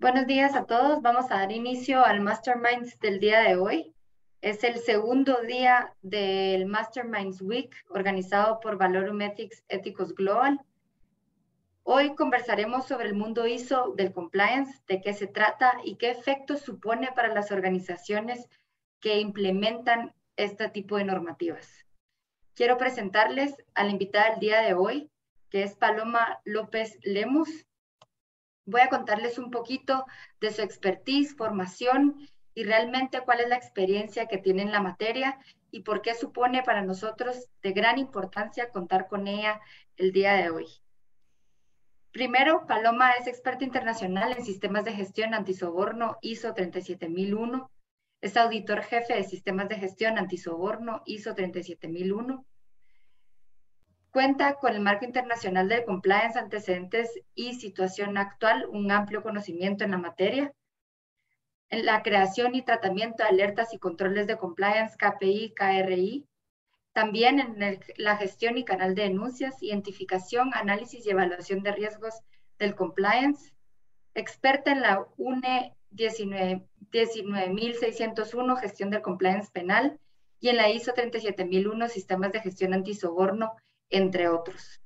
Buenos días a todos. Vamos a dar inicio al Masterminds del día de hoy. Es el segundo día del Masterminds Week organizado por Valorum Ethics Éticos Global. Hoy conversaremos sobre el mundo ISO del compliance, de qué se trata y qué efectos supone para las organizaciones que implementan este tipo de normativas. Quiero presentarles a la invitada del día de hoy, que es Paloma López Lemus. Voy a contarles un poquito de su expertise, formación y realmente cuál es la experiencia que tiene en la materia y por qué supone para nosotros de gran importancia contar con ella el día de hoy. Primero, Paloma es experta internacional en sistemas de gestión antisoborno ISO 37001. Es auditor jefe de sistemas de gestión antisoborno ISO 37001 Cuenta con el marco internacional de compliance, antecedentes y situación actual, un amplio conocimiento en la materia. En la creación y tratamiento de alertas y controles de compliance KPI, KRI. También en la gestión y canal de denuncias, identificación, análisis y evaluación de riesgos del compliance. Experta en la UNE 19601, gestión del compliance penal, y en la ISO 37001, sistemas de gestión antisoborno entre otros.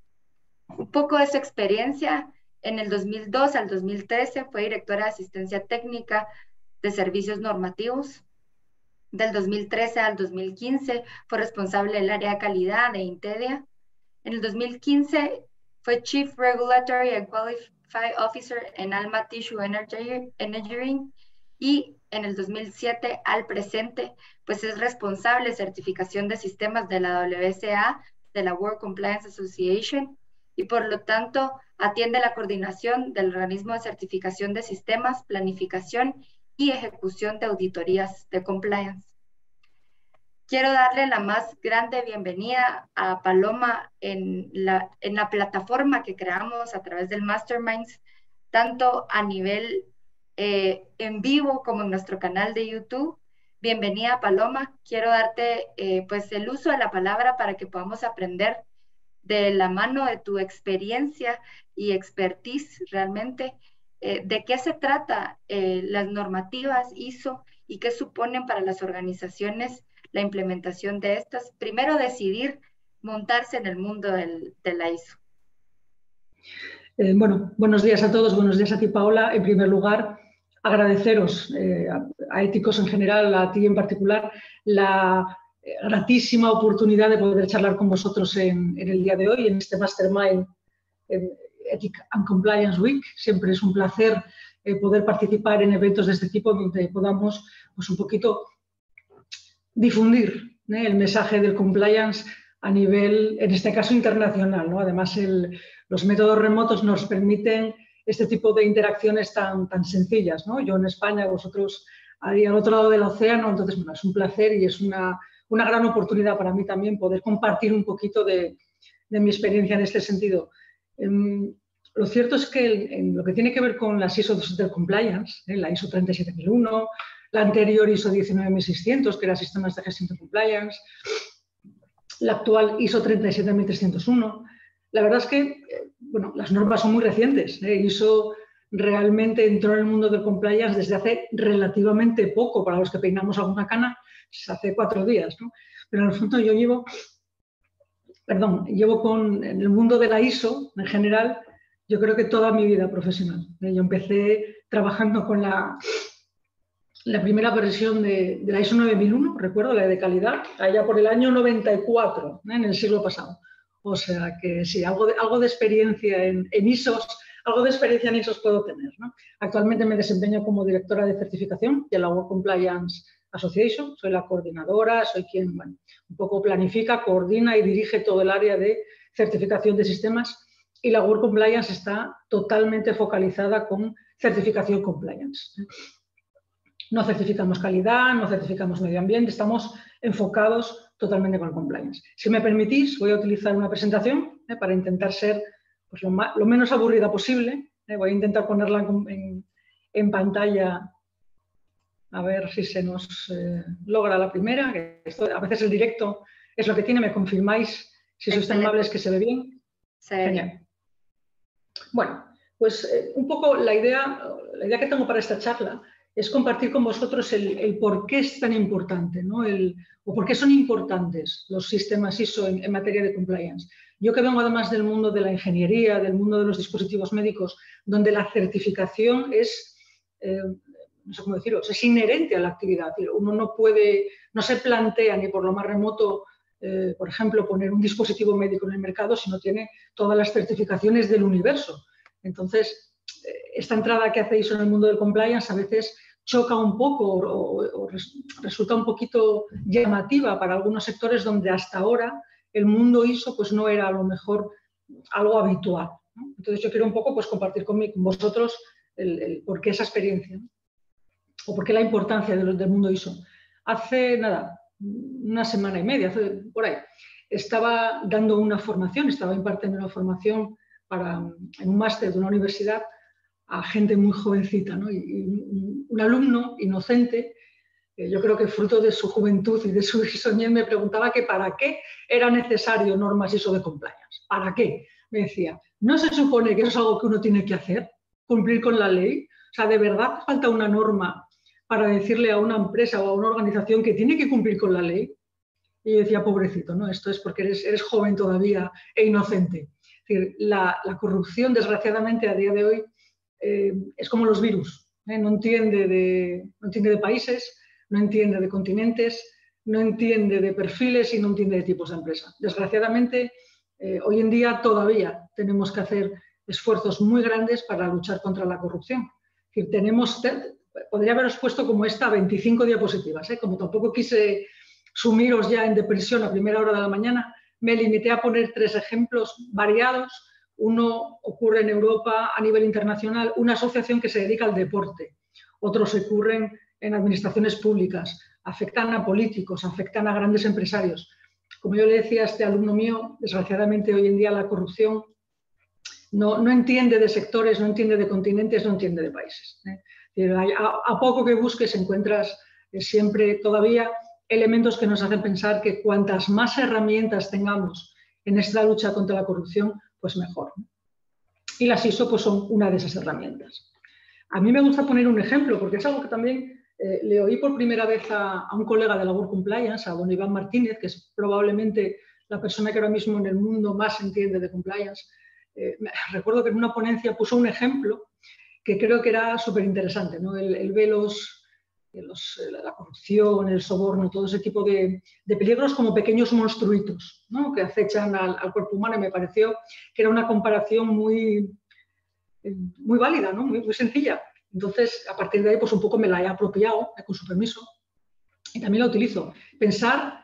Un poco de su experiencia, en el 2002 al 2013 fue directora de asistencia técnica de servicios normativos. Del 2013 al 2015 fue responsable del área de calidad de Intedia. En el 2015 fue Chief Regulatory and Qualified Officer en Alma Tissue Engineering y en el 2007 al presente, pues es responsable de certificación de sistemas de la WSA de la World Compliance Association y por lo tanto atiende la coordinación del organismo de certificación de sistemas, planificación y ejecución de auditorías de compliance. Quiero darle la más grande bienvenida a Paloma en la, en la plataforma que creamos a través del Masterminds, tanto a nivel eh, en vivo como en nuestro canal de YouTube Bienvenida, Paloma. Quiero darte eh, pues el uso de la palabra para que podamos aprender de la mano de tu experiencia y expertise realmente eh, de qué se trata eh, las normativas ISO y qué suponen para las organizaciones la implementación de estas. Primero, decidir montarse en el mundo de la ISO. bueno, buenos días a todos, buenos días a ti, Paola. En primer lugar, agradeceros eh, a, éticos en general, a ti en particular, la eh, gratísima oportunidad de poder charlar con vosotros en, el día de hoy, en este Mastermind en Ethic and Compliance Week. Siempre es un placer eh, poder participar en eventos de este tipo donde podamos pues, un poquito difundir el mensaje del compliance a nivel, en este caso, internacional. ¿no? Además, los métodos remotos nos permiten este tipo de interacciones tan, tan sencillas. ¿no? Yo en España, vosotros ahí al otro lado del océano, entonces bueno, es un placer y es una, una gran oportunidad para mí también poder compartir un poquito de, de mi experiencia en este sentido. Em, lo cierto es que en lo que tiene que ver con las ISO del compliance, ¿eh? la ISO 37001, la anterior ISO 19600, que era Sistemas de Gestión de Compliance, la actual ISO 37301, la verdad es que eh, bueno, las normas son muy recientes. ¿eh? Y eso realmente entró en el mundo del compliance desde hace relativamente poco. Para los que peinamos alguna cana, hace cuatro días. Pero en el fondo yo llevo, perdón, llevo con en el mundo de la ISO en general, yo creo que toda mi vida profesional. ¿eh? Yo empecé trabajando con la, la primera versión de, la ISO 9001, recuerdo, la de calidad, allá por el año 94, ¿eh? en el siglo pasado. O sea que sí, algo de, algo de experiencia en, ISOs, algo de experiencia en ISOs puedo tener. Actualmente me desempeño como directora de certificación de la World Compliance Association. Soy la coordinadora, soy quien un poco planifica, coordina y dirige todo el área de certificación de sistemas. Y la World Compliance está totalmente focalizada con certificación compliance. No certificamos calidad, no certificamos medio ambiente, estamos enfocados totalmente con el compliance. Si me permitís, voy a utilizar una presentación eh, para intentar ser pues, lo, menos aburrida posible. Eh, voy a intentar ponerla en, pantalla a ver si se nos eh, logra la primera. a veces el directo es lo que tiene, me confirmáis si sois tan amables que se ve bien. Genial. Bueno, pues un poco la idea, la idea que tengo para esta charla es compartir con vosotros el, por qué es tan importante, ¿no? el, o por qué son importantes los sistemas ISO en, materia de compliance. Yo que vengo además del mundo de la ingeniería, del mundo de los dispositivos médicos, donde la certificación es, eh, no sé cómo decirlo, es inherente a la actividad. Uno no puede, no se plantea ni por lo más remoto, eh, por ejemplo, poner un dispositivo médico en el mercado si no tiene todas las certificaciones del universo. Entonces, esta entrada que hacéis en el mundo del compliance a veces choca un poco o, resulta un poquito llamativa para algunos sectores donde hasta ahora el mundo ISO pues no era a lo mejor algo habitual. Entonces yo quiero un poco pues compartir con, vosotros el, por qué esa experiencia o por qué la importancia del, del mundo ISO. Hace nada, una semana y media, por ahí, estaba dando una formación, estaba impartiendo una formación para, en un máster de una universidad a gente muy jovencita. ¿no? Y, un alumno inocente, eh, yo creo que fruto de su juventud y de su soñez, me preguntaba que para qué era necesario normas ISO de compliance. ¿Para qué? Me decía, ¿no se supone que eso es algo que uno tiene que hacer? ¿Cumplir con la ley? O sea, ¿de verdad falta una norma para decirle a una empresa o a una organización que tiene que cumplir con la ley? Y decía, pobrecito, ¿no? Esto es porque eres, joven todavía e inocente. La corrupción, desgraciadamente, a día de hoy eh, es como los virus, ¿eh? no, entiende de, países, no entiende de continentes, no entiende de perfiles y no entiende de tipos de empresa. Desgraciadamente, eh, hoy en día todavía tenemos que hacer esfuerzos muy grandes para luchar contra la corrupción. tenemos, podría haberos puesto como esta 25 diapositivas, como tampoco quise sumiros ya en depresión a primera hora de la mañana, me limité a poner tres ejemplos variados uno ocurre en Europa a nivel internacional, una asociación que se dedica al deporte. Otros ocurren en administraciones públicas, afectan a políticos, afectan a grandes empresarios. Como yo le decía a este alumno mío, desgraciadamente hoy en día la corrupción no, entiende de sectores, no entiende de continentes, no entiende de países. ¿eh? A, poco que busques encuentras eh, siempre todavía elementos que nos hacen pensar que cuantas más herramientas tengamos en esta lucha contra la corrupción, pues mejor. Y las ISO pues son una de esas herramientas. A mí me gusta poner un ejemplo porque es algo que también eh, le oí por primera vez a, un colega de la Work Compliance, a don Iván Martínez, que es probablemente la persona que ahora mismo en el mundo más entiende de compliance. Eh, recuerdo que en una ponencia puso un ejemplo que creo que era súper interesante. ¿no? Él, la corrupción, el soborno, todo ese tipo de, peligros como pequeños monstruitos ¿no? que acechan al, cuerpo humano y me pareció que era una comparación muy, muy válida, ¿no? muy, muy, sencilla. Entonces, a partir de ahí, pues un poco me la he apropiado, eh, con su permiso, y también la utilizo. Pensar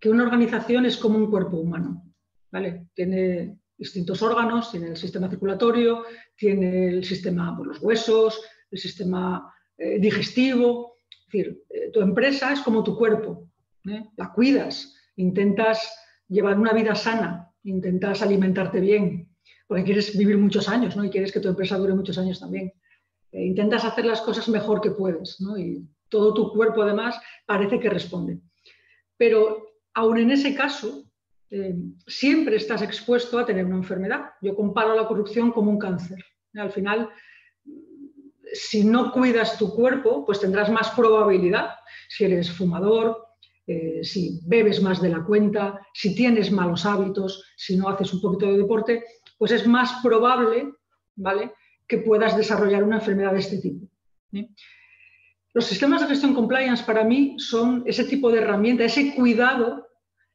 que una organización es como un cuerpo humano, ¿vale? Tiene distintos órganos, tiene el sistema circulatorio, tiene el sistema, pues, los huesos, el sistema eh, digestivo, es decir, eh, tu empresa es como tu cuerpo, ¿eh? la cuidas, intentas llevar una vida sana, intentas alimentarte bien, porque quieres vivir muchos años ¿no? y quieres que tu empresa dure muchos años también. Eh, intentas hacer las cosas mejor que puedes ¿no? y todo tu cuerpo además parece que responde. Pero aún en ese caso, siempre estás expuesto a tener una enfermedad. Yo comparo la corrupción como un cáncer. Al final, si no cuidas tu cuerpo, pues tendrás más probabilidad, si eres fumador, eh, si bebes más de la cuenta, si tienes malos hábitos, si no haces un poquito de deporte, pues es más probable ¿vale? que puedas desarrollar una enfermedad de este tipo. Los sistemas de gestión compliance para mí son ese tipo de herramienta, ese cuidado,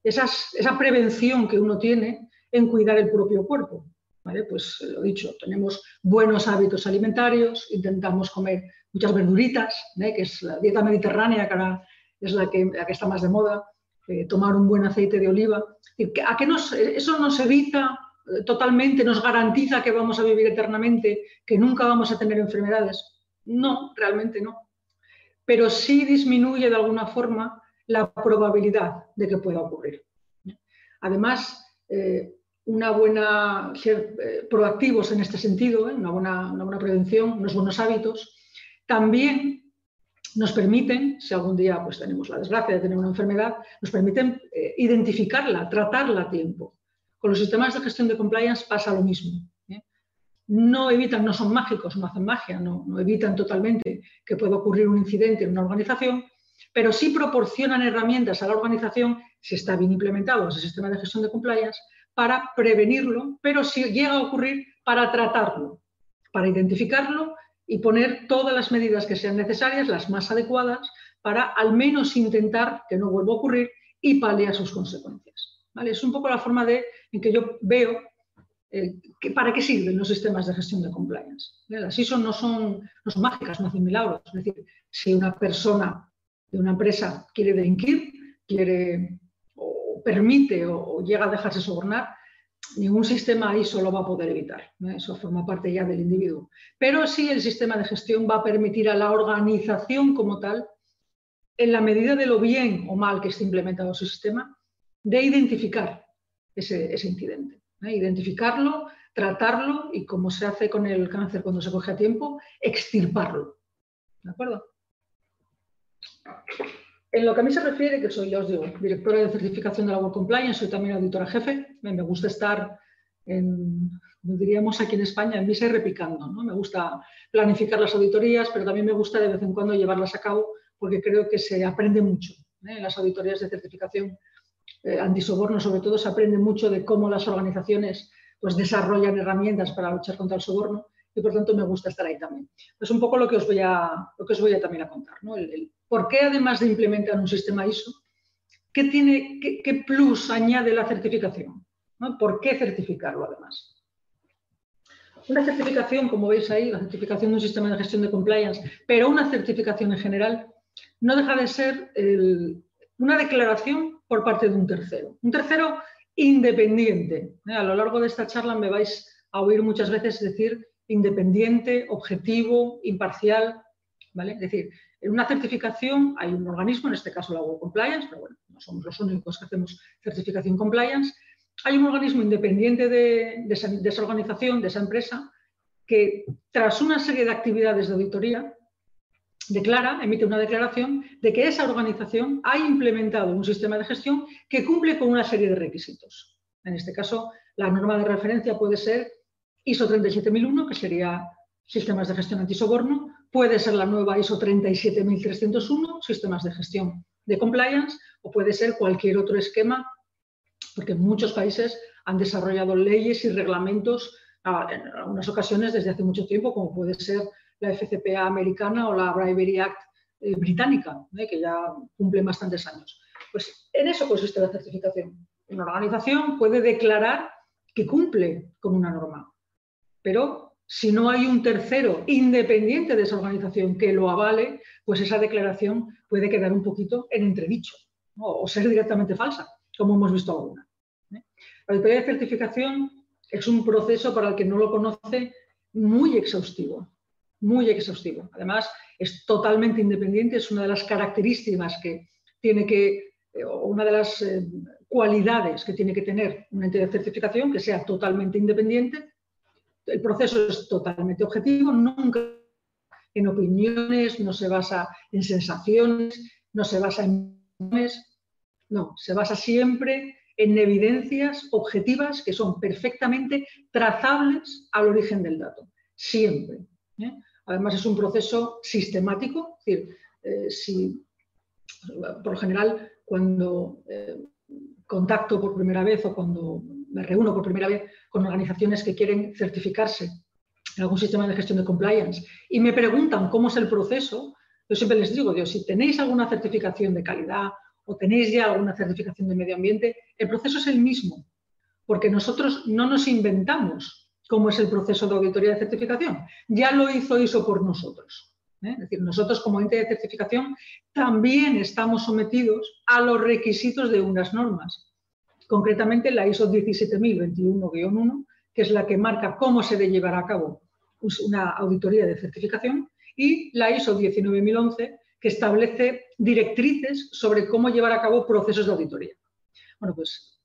esa prevención que uno tiene en cuidar el propio cuerpo. Pues lo dicho, tenemos buenos hábitos alimentarios, intentamos comer muchas verduritas, ¿eh? que es la dieta mediterránea, que ahora es la que, está más de moda, eh, tomar un buen aceite de oliva. ¿A qué nos, eso nos evita eh, totalmente, nos garantiza que vamos a vivir eternamente, que nunca vamos a tener enfermedades? No, realmente no. Pero sí disminuye de alguna forma la probabilidad de que pueda ocurrir. Además, una buena, ser eh, proactivos en este sentido, ¿eh? una, buena, una, buena, prevención, unos buenos hábitos, también nos permiten, si algún día pues, tenemos la desgracia de tener una enfermedad, nos permiten eh, identificarla, tratarla a tiempo. Con los sistemas de gestión de compliance pasa lo mismo. no evitan, no son mágicos, no hacen magia, no, no evitan totalmente que pueda ocurrir un incidente en una organización, pero sí proporcionan herramientas a la organización, si está bien implementado ese sistema de gestión de compliance, para prevenirlo, pero si llega a ocurrir, para tratarlo, para identificarlo y poner todas las medidas que sean necesarias, las más adecuadas, para al menos intentar que no vuelva a ocurrir y paliar sus consecuencias. ¿vale? Es un poco la forma de, en que yo veo eh, que, para qué sirven los sistemas de gestión de compliance. Las ISO no son, no son mágicas, no hacen milagros. Es decir, si una persona de una empresa quiere delinquir, quiere permite o, llega a dejarse sobornar, ningún sistema ISO lo va a poder evitar. Eso forma parte ya del individuo. Pero sí el sistema de gestión va a permitir a la organización como tal, en la medida de lo bien o mal que esté implementado su sistema, de identificar ese, incidente. Identificarlo, tratarlo y, como se hace con el cáncer cuando se coge a tiempo, extirparlo. ¿De acuerdo? En lo que a mí se refiere, que soy, ya os digo, directora de certificación de la Work Compliance, soy también auditora jefe, me gusta estar en, diríamos aquí en España, en misa y repicando. ¿no? Me gusta planificar las auditorías, pero también me gusta de vez en cuando llevarlas a cabo porque creo que se aprende mucho. ¿eh? En las auditorías de certificación eh, antisoborno, sobre todo, se aprende mucho de cómo las organizaciones pues, desarrollan herramientas para luchar contra el soborno y por tanto me gusta estar ahí también. Es un poco lo que os voy a, lo que os voy a también contar. ¿no? ¿Por qué además de implementar un sistema ISO, qué, tiene, qué, plus añade la certificación? ¿Por qué certificarlo además? Una certificación, como veis ahí, la certificación de un sistema de gestión de compliance, pero una certificación en general, no deja de ser una declaración por parte de un tercero. Un tercero independiente. ¿eh? A lo largo de esta charla me vais a oír muchas veces decir independiente, objetivo, imparcial. ¿vale? Es decir, en una certificación hay un organismo, en este caso la Web Compliance, pero bueno, no somos los únicos que hacemos certificación compliance. Hay un organismo independiente de, esa, de esa organización, de esa empresa, que tras una serie de actividades de auditoría declara, emite una declaración de que esa organización ha implementado un sistema de gestión que cumple con una serie de requisitos. En este caso, la norma de referencia puede ser ISO 37001, que sería sistemas de gestión antisoborno, puede ser la nueva ISO 37301, sistemas de gestión de compliance, o puede ser cualquier otro esquema, porque muchos países han desarrollado leyes y reglamentos ah, en algunas ocasiones desde hace mucho tiempo, como puede ser la FCPA americana o la Bribery Act eh, británica, ¿eh? que ya cumple bastantes años. Pues en eso consiste la certificación. Una organización puede declarar que cumple con una norma, pero si no hay un tercero independiente de esa organización que lo avale, pues esa declaración puede quedar un poquito en entredicho o ser directamente falsa, como hemos visto alguna. ¿eh? La auditoría de certificación es un proceso para el que no lo conoce muy exhaustivo muy exhaustivo. Además, es totalmente independiente, es una de las características que tiene que, eh, una de las eh, cualidades que tiene que tener una entidad de certificación, que sea totalmente independiente. El proceso es totalmente objetivo, nunca en opiniones, no se basa en sensaciones, no se basa en... No, se basa siempre en evidencias objetivas que son perfectamente trazables al origen del dato. Siempre. ¿eh? Además, es un proceso sistemático, es decir, eh, si, por lo general, cuando eh, contacto por primera vez o cuando me reúno por primera vez con organizaciones que quieren certificarse en algún sistema de gestión de compliance y me preguntan cómo es el proceso, yo siempre les digo, Dios, si tenéis alguna certificación de calidad o tenéis ya alguna certificación de medio ambiente, el proceso es el mismo, porque nosotros no nos inventamos cómo es el proceso de auditoría de certificación. Ya lo hizo ISO por nosotros. ¿eh? Es decir, nosotros como ente de certificación también estamos sometidos a los requisitos de unas normas. Concretamente la ISO 17021-1, que es la que marca cómo se debe llevar a cabo una auditoría de certificación, y la ISO 19011, que establece directrices sobre cómo llevar a cabo procesos de auditoría. Bueno, pues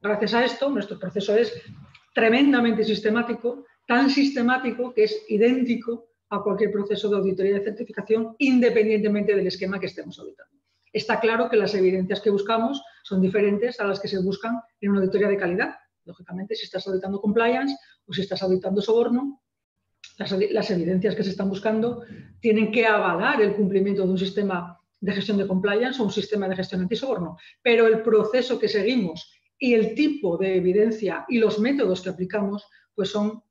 gracias a esto, nuestro proceso es tremendamente sistemático, tan sistemático que es idéntico a cualquier proceso de auditoría de certificación, independientemente del esquema que estemos auditando. Está claro que las evidencias que buscamos son diferentes a las que se buscan en una auditoría de calidad. Lógicamente, si estás auditando compliance o si estás auditando soborno, las, evidencias que se están buscando tienen que avalar el cumplimiento de un sistema de gestión de compliance o un sistema de gestión antisoborno. Pero el proceso que seguimos y el tipo de evidencia y los métodos que aplicamos pues son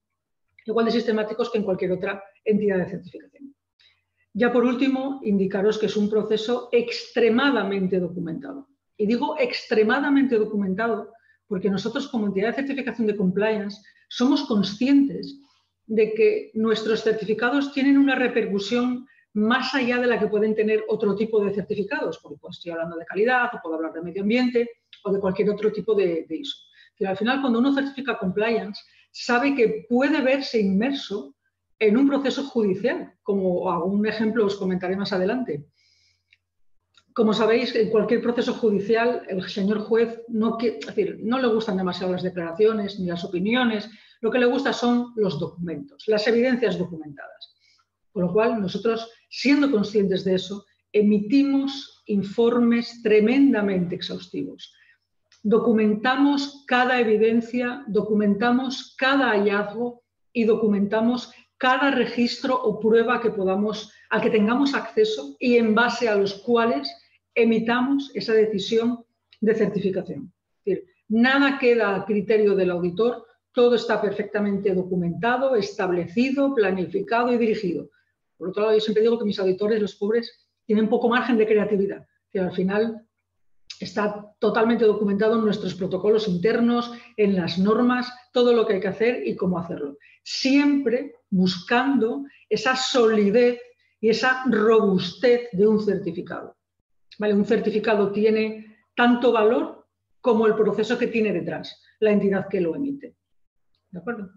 igual de sistemáticos que en cualquier otra entidad de certificación. Ya por último, indicaros que es un proceso extremadamente documentado. Y digo extremadamente documentado porque nosotros como entidad de certificación de compliance somos conscientes de que nuestros certificados tienen una repercusión más allá de la que pueden tener otro tipo de certificados, porque pues, estoy hablando de calidad o puedo hablar de medio ambiente o de cualquier otro tipo de, ISO. Pero al final, cuando uno certifica compliance, sabe que puede verse inmerso en un proceso judicial, como algún ejemplo os comentaré más adelante. Como sabéis, en cualquier proceso judicial, el señor juez no, no le gustan demasiado las declaraciones ni las opiniones, lo que le gusta son los documentos, las evidencias documentadas. Con lo cual, nosotros, siendo conscientes de eso, emitimos informes tremendamente exhaustivos. Documentamos cada evidencia, documentamos cada hallazgo y documentamos cada registro o prueba que podamos, al que tengamos acceso y en base a los cuales emitamos esa decisión de certificación. Es decir, nada queda a criterio del auditor todo está perfectamente documentado, establecido, planificado y dirigido. Por otro lado, yo siempre digo que mis auditores, los pobres, tienen poco margen de creatividad. Que al final está totalmente documentado en nuestros protocolos internos, en las normas, todo lo que hay que hacer y cómo hacerlo. Siempre buscando esa solidez y esa robustez de un certificado. ¿Vale? Un certificado tiene tanto valor como el proceso que tiene detrás, la entidad que lo emite. ¿De acuerdo?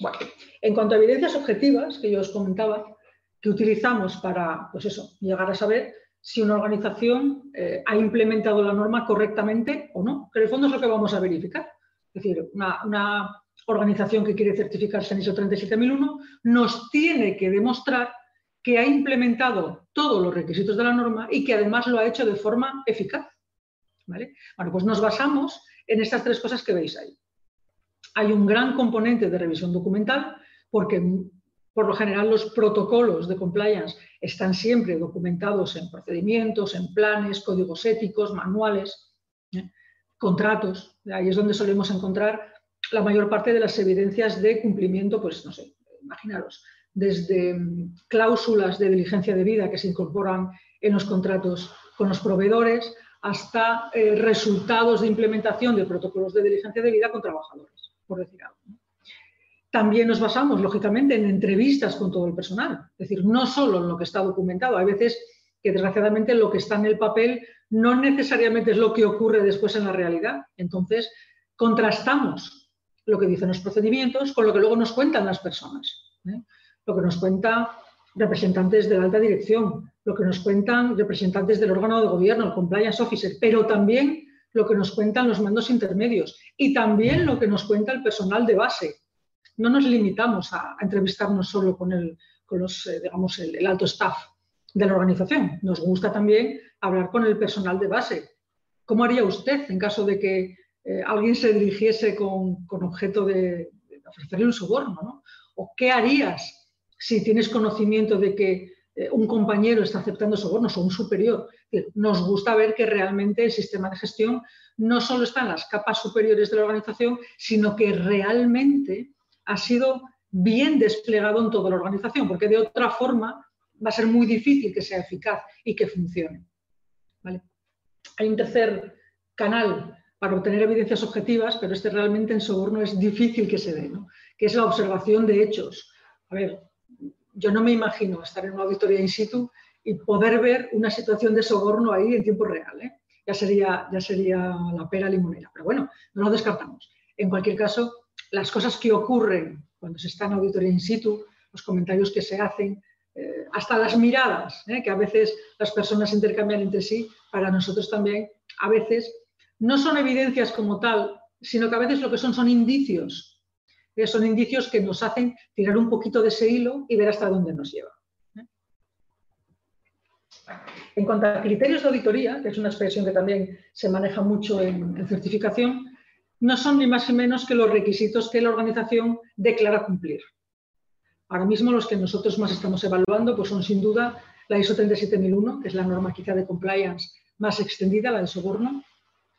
Bueno, en cuanto a evidencias objetivas, que yo os comentaba, que utilizamos para, pues eso, llegar a saber si una organización eh, ha implementado la norma correctamente o no, que en el fondo es lo que vamos a verificar. Es decir, una, una organización que quiere certificarse en ISO 37001 nos tiene que demostrar que ha implementado todos los requisitos de la norma y que además lo ha hecho de forma eficaz. ¿Vale? Bueno, pues nos basamos en estas tres cosas que veis ahí hay un gran componente de revisión documental porque por lo general los protocolos de compliance están siempre documentados en procedimientos, en planes, códigos éticos, manuales, ¿eh? contratos. Ahí es donde solemos encontrar la mayor parte de las evidencias de cumplimiento, pues no sé, imaginaros, desde mm, cláusulas de diligencia de vida que se incorporan en los contratos con los proveedores hasta eh, resultados de implementación de protocolos de diligencia de vida con trabajadores por decir algo. También nos basamos, lógicamente, en entrevistas con todo el personal, es decir, no solo en lo que está documentado. Hay veces que, desgraciadamente, lo que está en el papel no necesariamente es lo que ocurre después en la realidad. Entonces, contrastamos lo que dicen los procedimientos con lo que luego nos cuentan las personas. ¿eh? Lo que nos cuentan representantes de la alta dirección, lo que nos cuentan representantes del órgano de gobierno, el compliance officer, pero también lo que nos cuentan los mandos intermedios y también lo que nos cuenta el personal de base. No nos limitamos a, entrevistarnos solo con, el, con los, eh, digamos, el, alto staff de la organización. Nos gusta también hablar con el personal de base. ¿Cómo haría usted en caso de que eh, alguien se dirigiese con, con objeto de, ofrecerle un soborno? ¿O qué harías si tienes conocimiento de que eh, un compañero está aceptando sobornos o un superior. Nos gusta ver que realmente el sistema de gestión no solo está en las capas superiores de la organización, sino que realmente ha sido bien desplegado en toda la organización, porque de otra forma va a ser muy difícil que sea eficaz y que funcione. Hay un tercer canal para obtener evidencias objetivas, pero este realmente en soborno es difícil que se dé, que es la observación de hechos. A ver, yo no me imagino estar en una auditoría in situ y poder ver una situación de soborno ahí en tiempo real. ¿eh? Ya, sería, ya sería la pera limonera. Pero bueno, no lo descartamos. En cualquier caso, las cosas que ocurren cuando se está en auditoría in situ, los comentarios que se hacen, eh, hasta las miradas ¿eh? que a veces las personas intercambian entre sí, para nosotros también, a veces no son evidencias como tal, sino que a veces lo que son son indicios son indicios que nos hacen tirar un poquito de ese hilo y ver hasta dónde nos lleva. En cuanto a criterios de auditoría, que es una expresión que también se maneja mucho en, certificación, no son ni más ni menos que los requisitos que la organización declara cumplir. Ahora mismo los que nosotros más estamos evaluando pues son sin duda la ISO 37001, que es la norma quizá de compliance más extendida, la de soborno,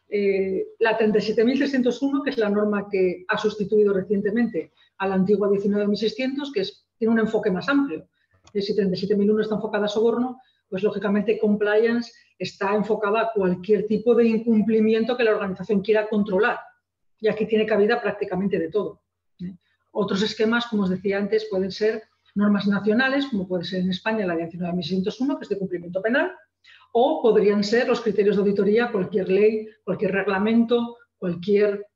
eh, la 37301, que es la norma que ha sustituido recientemente a la antigua 19600, que tiene un enfoque más amplio. Si 37001 está enfocada a soborno, pues lógicamente compliance está enfocada a cualquier tipo de incumplimiento que la organización quiera controlar. Y aquí tiene cabida prácticamente de todo. ¿eh? Otros esquemas, como os decía antes, pueden ser normas nacionales, como puede ser en España la 19.601, que es de cumplimiento penal, o podrían ser los criterios de auditoría, cualquier ley, cualquier reglamento, cualquier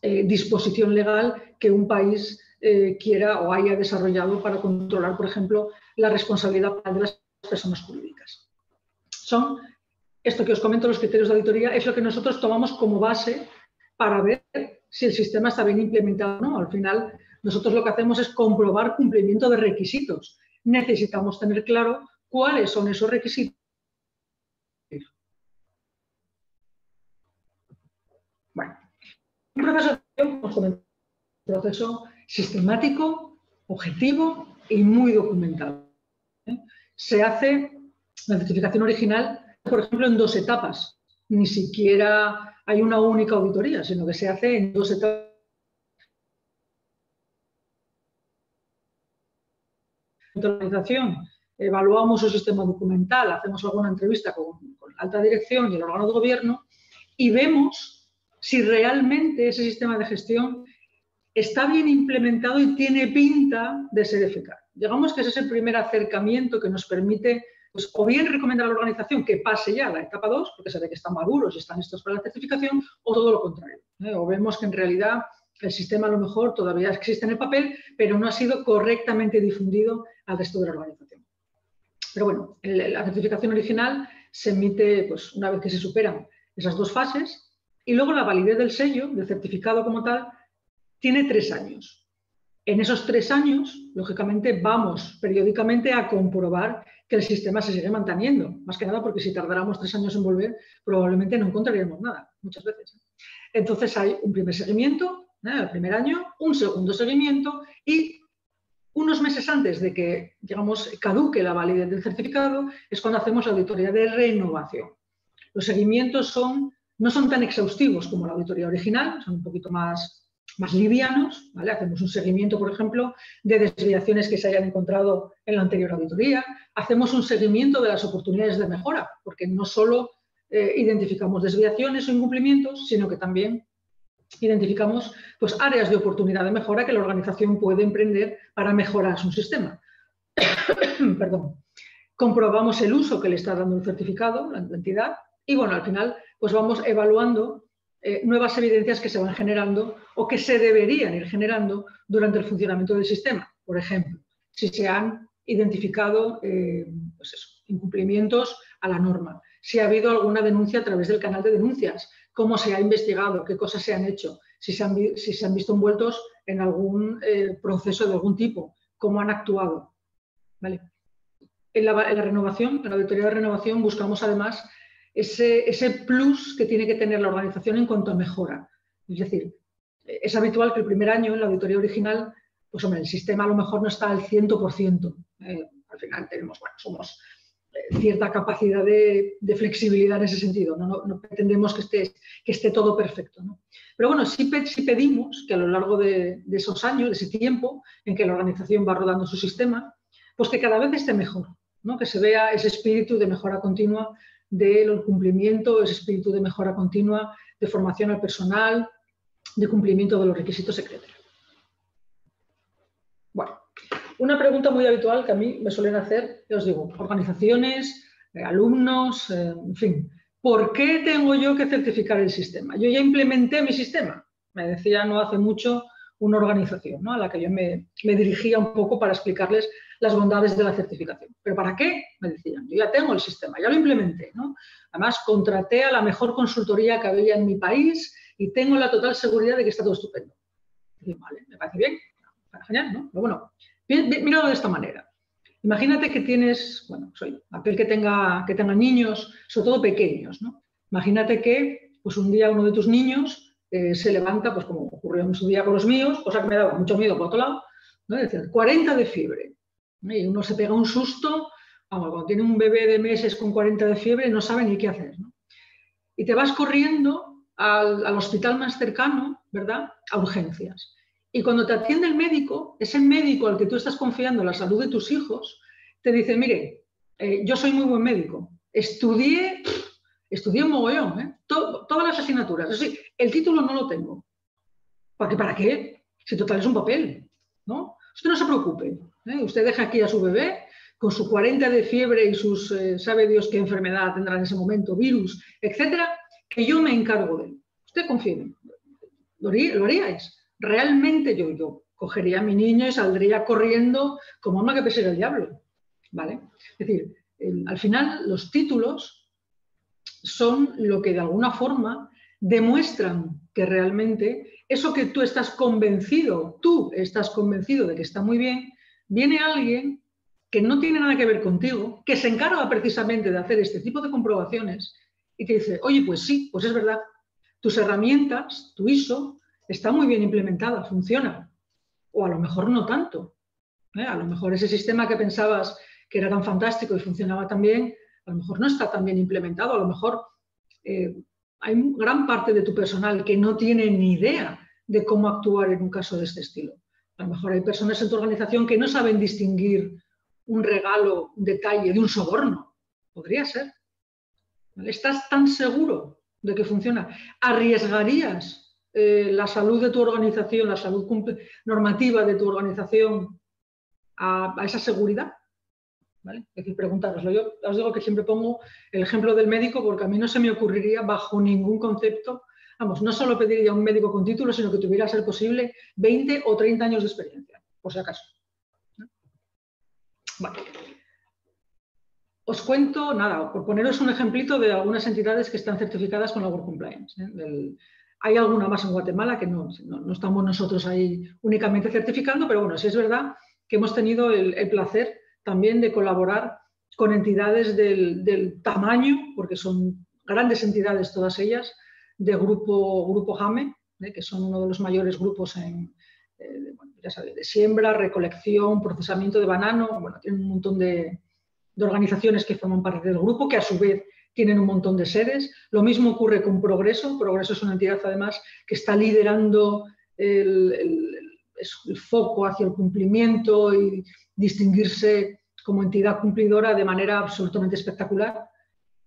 eh, disposición legal que un país eh, quiera o haya desarrollado para controlar, por ejemplo, la responsabilidad de las personas jurídicas. Son, esto que os comento, los criterios de auditoría, es lo que nosotros tomamos como base para ver si el sistema está bien implementado o no. Al final, nosotros lo que hacemos es comprobar cumplimiento de requisitos. Necesitamos tener claro cuáles son esos requisitos. Bueno, un proceso, un proceso sistemático, objetivo y muy documentado. ¿eh? Se hace la certificación original, por ejemplo, en dos etapas. Ni siquiera hay una única auditoría, sino que se hace en dos etapas evaluamos su sistema documental, hacemos alguna entrevista con, la alta dirección y el órgano de gobierno y vemos si realmente ese sistema de gestión está bien implementado y tiene pinta de ser eficaz. Digamos que ese es el primer acercamiento que nos permite pues, o bien recomendar a la organización que pase ya a la etapa 2, porque se ve que están maduros y están listos para la certificación, o todo lo contrario. ¿eh? O vemos que en realidad el sistema a lo mejor todavía existe en el papel, pero no ha sido correctamente difundido al resto de la organización. Pero bueno, la certificación original se emite pues, una vez que se superan esas dos fases y luego la validez del sello, del certificado como tal, tiene tres años. En esos tres años, lógicamente, vamos periódicamente a comprobar que el sistema se sigue manteniendo. Más que nada porque si tardáramos tres años en volver, probablemente no encontraríamos nada, muchas veces. Entonces hay un primer seguimiento, el primer año, un segundo seguimiento y unos meses antes de que, digamos, caduque la validez del certificado es cuando hacemos la auditoría de renovación. Los seguimientos no son tan exhaustivos como la auditoría original, son un poquito más, más livianos. ¿vale? Hacemos un seguimiento, por ejemplo, de desviaciones que se hayan encontrado en la anterior auditoría. Hacemos un seguimiento de las oportunidades de mejora, porque no solo eh, identificamos desviaciones o incumplimientos, sino que también identificamos pues, áreas de oportunidad de mejora que la organización puede emprender para mejorar su sistema. Perdón. Comprobamos el uso que le está dando el certificado, la entidad, y bueno, al final pues vamos evaluando eh, nuevas evidencias que se van generando o que se deberían ir generando durante el funcionamiento del sistema. Por ejemplo, si se han identificado eh, pues incumplimientos a la norma, si ha habido alguna denuncia a través del canal de denuncias, cómo se ha investigado, qué cosas se han hecho, si se han, visto envueltos en algún eh, proceso de algún tipo, cómo han actuado. ¿Vale? En, la, renovación, en la auditoría de renovación, buscamos además ese, plus que tiene que tener la organización en cuanto a mejora. Es decir, es habitual que el primer año en la auditoría original, pues hombre, el sistema a lo mejor no está al 100%. Eh, al final tenemos, bueno, somos cierta capacidad de, flexibilidad en ese sentido. No, pretendemos que esté, todo perfecto. Pero bueno, sí, pedimos que a lo largo de, esos años, de ese tiempo en que la organización va rodando su sistema, pues que cada vez esté mejor, ¿no? que se vea ese espíritu de mejora continua del cumplimiento, ese espíritu de mejora continua, de formación al personal, de cumplimiento de los requisitos, etc. Bueno, una pregunta muy habitual que a mí me suelen hacer, ya os digo, organizaciones, eh, alumnos, eh, en fin, ¿por qué tengo yo que certificar el sistema? Yo ya implementé mi sistema, me decía no hace mucho una organización a la que yo me, dirigía un poco para explicarles las bondades de la certificación. ¿Pero para qué? Me decían, yo ya tengo el sistema, ya lo implementé. Además, contraté a la mejor consultoría que había en mi país y tengo la total seguridad de que está todo estupendo. Y, vale, me parece bien, genial, ¿no? Pero bueno, Míralo de esta manera. Imagínate que tienes, bueno, soy aquel que tenga, que tenga niños, sobre todo pequeños, ¿no? Imagínate que pues un día uno de tus niños eh, se levanta, pues como ocurrió en su día con los míos, cosa que me daba mucho miedo por otro lado, ¿no? decir, 40 de fiebre. Y uno se pega un susto, cuando tiene un bebé de meses con 40 de fiebre no sabe ni qué hacer. Y te vas corriendo al, al hospital más cercano, ¿verdad? A urgencias. Y cuando te atiende el médico, ese médico al que tú estás confiando la salud de tus hijos, te dice, mire, eh, yo soy muy buen médico, estudié, estudié un mogollón, ¿eh? todas las asignaturas, el título no lo tengo. ¿Para qué? ¿Para qué? Si total es un papel, ¿no? Usted no se preocupe, ¿eh? usted deja aquí a su bebé con su 40 de fiebre y sus, sabe Dios qué enfermedad tendrá en ese momento, virus, etcétera, que yo me encargo de él. Usted confíe en ¿Lo, ¿Lo haríais? realmente yo, yo cogería a mi niño y saldría corriendo como alma que pese el diablo. ¿vale? Es decir, al final los títulos son lo que de alguna forma demuestran que realmente eso que tú estás convencido, tú estás convencido de que está muy bien, viene alguien que no tiene nada que ver contigo, que se encarga precisamente de hacer este tipo de comprobaciones y te dice, oye, pues sí, pues es verdad, tus herramientas, tu ISO, está muy bien implementada, funciona. O a lo mejor no tanto. ¿eh? A lo mejor ese sistema que pensabas que era tan fantástico y funcionaba tan bien, a lo mejor no está tan bien implementado. A lo mejor eh, hay gran parte de tu personal que no tiene ni idea de cómo actuar en un caso de este estilo. A lo mejor hay personas en tu organización que no saben distinguir un regalo, un detalle de un soborno. Podría ser. ¿Estás tan seguro de que funciona? ¿Arriesgarías eh, la salud de tu organización, la salud normativa de tu organización a, esa seguridad? ¿Vale? Es decir, preguntároslo. Yo os digo que siempre pongo el ejemplo del médico porque a mí no se me ocurriría bajo ningún concepto, vamos, no solo pediría un médico con título, sino que tuviera, a ser posible, 20 o 30 años de experiencia, por si acaso. Vale. Os cuento, nada, por poneros un ejemplito de algunas entidades que están certificadas con la Work Compliance, ¿eh? del, hay alguna más en Guatemala que no, no, estamos nosotros ahí únicamente certificando, pero bueno, sí es verdad que hemos tenido el, placer también de colaborar con entidades del, tamaño, porque son grandes entidades todas ellas, de grupo, grupo JAME, ¿eh? que son uno de los mayores grupos en, eh, ya sabes, de siembra, recolección, procesamiento de banano, bueno, tienen un montón de, de organizaciones que forman parte del grupo, que a su vez tienen un montón de sedes. Lo mismo ocurre con Progreso. Progreso es una entidad, además, que está liderando el, foco hacia el cumplimiento y distinguirse como entidad cumplidora de manera absolutamente espectacular.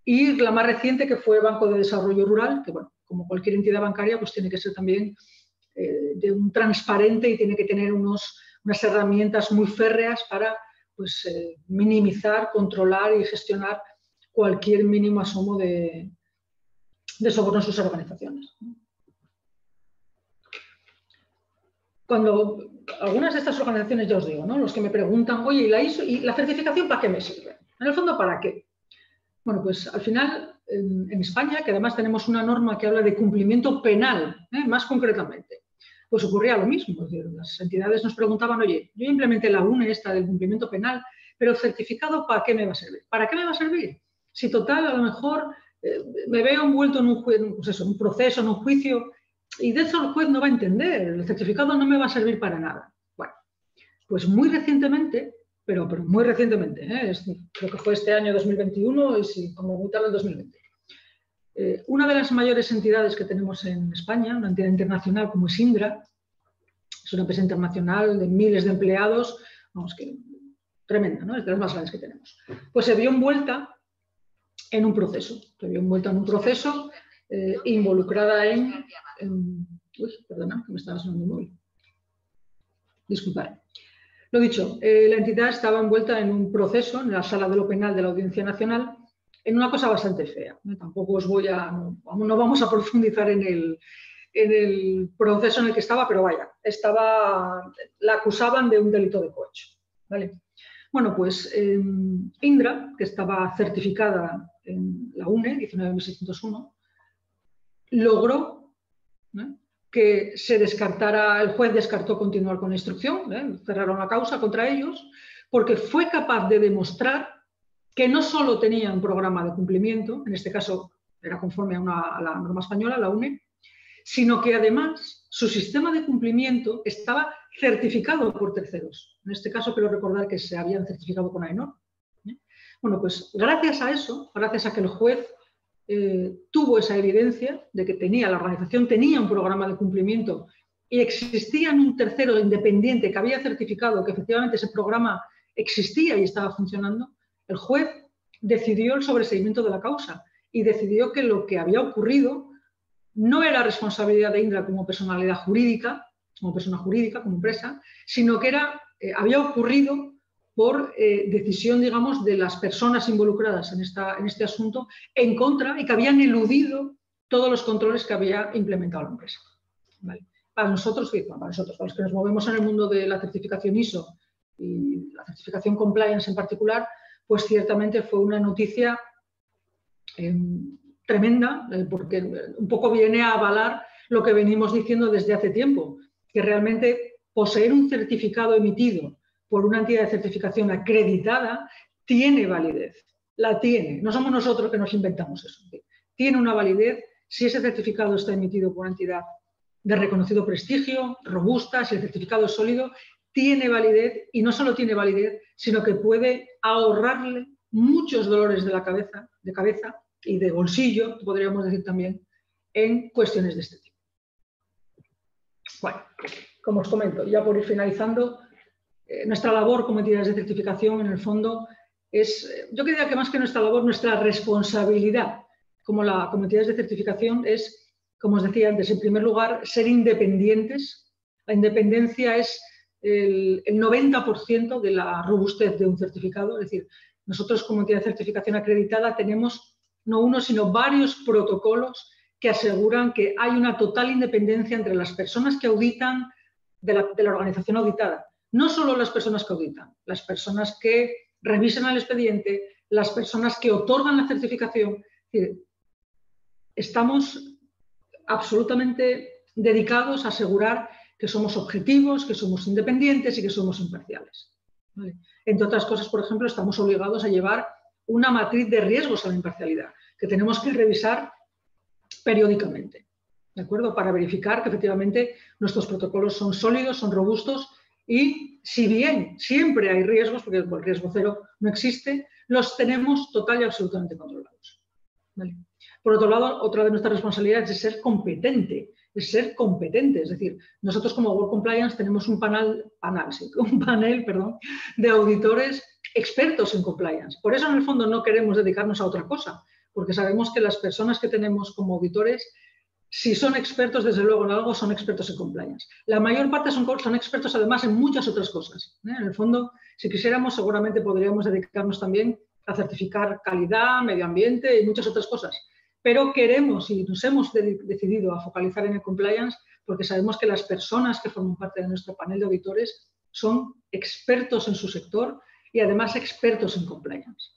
Y la más reciente, que fue Banco de Desarrollo Rural, que, bueno, como cualquier entidad bancaria, pues tiene que ser también eh, de un transparente y tiene que tener unos, unas herramientas muy férreas para pues, eh, minimizar, controlar y gestionar cualquier mínimo asomo de, de soborno en sus organizaciones. Cuando algunas de estas organizaciones, ya os digo, ¿no? los que me preguntan, oye, ¿y la, ¿y la certificación para qué me sirve? En el fondo, ¿para qué? Bueno, pues al final, en, España, que además tenemos una norma que habla de cumplimiento penal, ¿eh? más concretamente, pues ocurría lo mismo. las entidades nos preguntaban, oye, yo implementé la UNE esta del cumplimiento penal, pero el certificado, ¿para qué me va a servir? ¿Para qué me va a servir? si total a lo mejor eh, me veo envuelto en pues un proceso, en un juicio, y de eso el juez no va a entender, el certificado no me va a servir para nada. Bueno, pues muy recientemente, pero, pero muy recientemente, ¿eh? creo que fue este año 2021 y sí, como muy tarde el 2020. Eh, una de las mayores entidades que tenemos en España, una entidad internacional como es Indra, es una empresa internacional de miles de empleados, vamos que tremenda, ¿no? es de las más grandes que tenemos. Pues se vio envuelta en un proceso. Te vio envuelta en un proceso, eh, involucrada en, Uy, perdona, que me estaba sonando el móvil. Disculpad. Lo dicho, eh, la entidad estaba envuelta en un proceso en la sala de lo penal de la Audiencia Nacional en una cosa bastante fea. Tampoco os voy a, no, vamos a profundizar en el, proceso en el que estaba, pero vaya, estaba, la acusaban de un delito de cohecho. ¿vale? Bueno, pues Indra, que estaba certificada en la UNE, 19.601, logró que se descartara, el juez descartó continuar con la instrucción, ¿eh? cerraron la causa contra ellos, porque fue capaz de demostrar que no solo tenía un programa de cumplimiento, en este caso era conforme a, la norma española, la UNE, sino que además su sistema de cumplimiento estaba certificado por terceros. En este caso, quiero recordar que se habían certificado con AENOR. ¿eh? Bueno, pues gracias a eso, gracias a que el juez eh, tuvo esa evidencia de que tenía, la organización tenía un programa de cumplimiento y existía un tercero independiente que había certificado que efectivamente ese programa existía y estaba funcionando, el juez decidió el sobreseimiento de la causa y decidió que lo que había ocurrido no era responsabilidad de Indra como personalidad jurídica, como persona jurídica, como empresa, sino que era, eh, había ocurrido por eh, decisión, digamos, de las personas involucradas en, esta, en este asunto en contra y que habían eludido todos los controles que había implementado la empresa. Para nosotros, para nosotros, para los que nos movemos en el mundo de la certificación ISO y la certificación compliance en particular, pues ciertamente fue una noticia em, tremenda, eh, porque un poco viene a avalar lo que venimos diciendo desde hace tiempo, que realmente poseer un certificado emitido por una entidad de certificación acreditada tiene validez, la tiene. No somos nosotros que nos inventamos eso. Tiene una validez si ese certificado está emitido por una entidad de reconocido prestigio, robusta, si el certificado es sólido, tiene validez y no solo tiene validez, sino que puede ahorrarle muchos dolores de la cabeza, de cabeza y de bolsillo, podríamos decir también, en cuestiones de este tipo. Bueno, como os comento, ya por ir finalizando, eh, nuestra labor como entidades de certificación, en el fondo, es, eh, yo diría que más que nuestra labor, nuestra responsabilidad como, la, como entidades de certificación es, como os decía antes, en primer lugar, ser independientes. La independencia es el, 90% de la robustez de un certificado. Es decir, nosotros como entidad de certificación acreditada tenemos no uno, sino varios protocolos que aseguran que hay una total independencia entre las personas que auditan de la, de la organización auditada. No solo las personas que auditan, las personas que revisan el expediente, las personas que otorgan la certificación. estamos absolutamente dedicados a asegurar que somos objetivos, que somos independientes y que somos imparciales. Entre otras cosas, por ejemplo, estamos obligados a llevar una matriz de riesgos a la imparcialidad, que tenemos que revisar periódicamente, ¿de acuerdo? Para verificar que efectivamente nuestros protocolos son sólidos, son robustos y si bien siempre hay riesgos, porque el riesgo cero no existe, los tenemos total y absolutamente controlados. Por otro lado, otra de nuestras responsabilidades es ser competente es ser competente. Es decir, nosotros como World Compliance tenemos un panel, un panel perdón, de auditores expertos en compliance. Por eso, en el fondo, no queremos dedicarnos a otra cosa, porque sabemos que las personas que tenemos como auditores, si son expertos, desde luego en algo, son expertos en compliance. La mayor parte son, son expertos, además, en muchas otras cosas. ¿eh? En el fondo, si quisiéramos, seguramente podríamos dedicarnos también a certificar calidad, medio ambiente y muchas otras cosas pero queremos y nos hemos decidido a focalizar en el compliance porque sabemos que las personas que forman parte de nuestro panel de auditores son expertos en su sector y además expertos en compliance.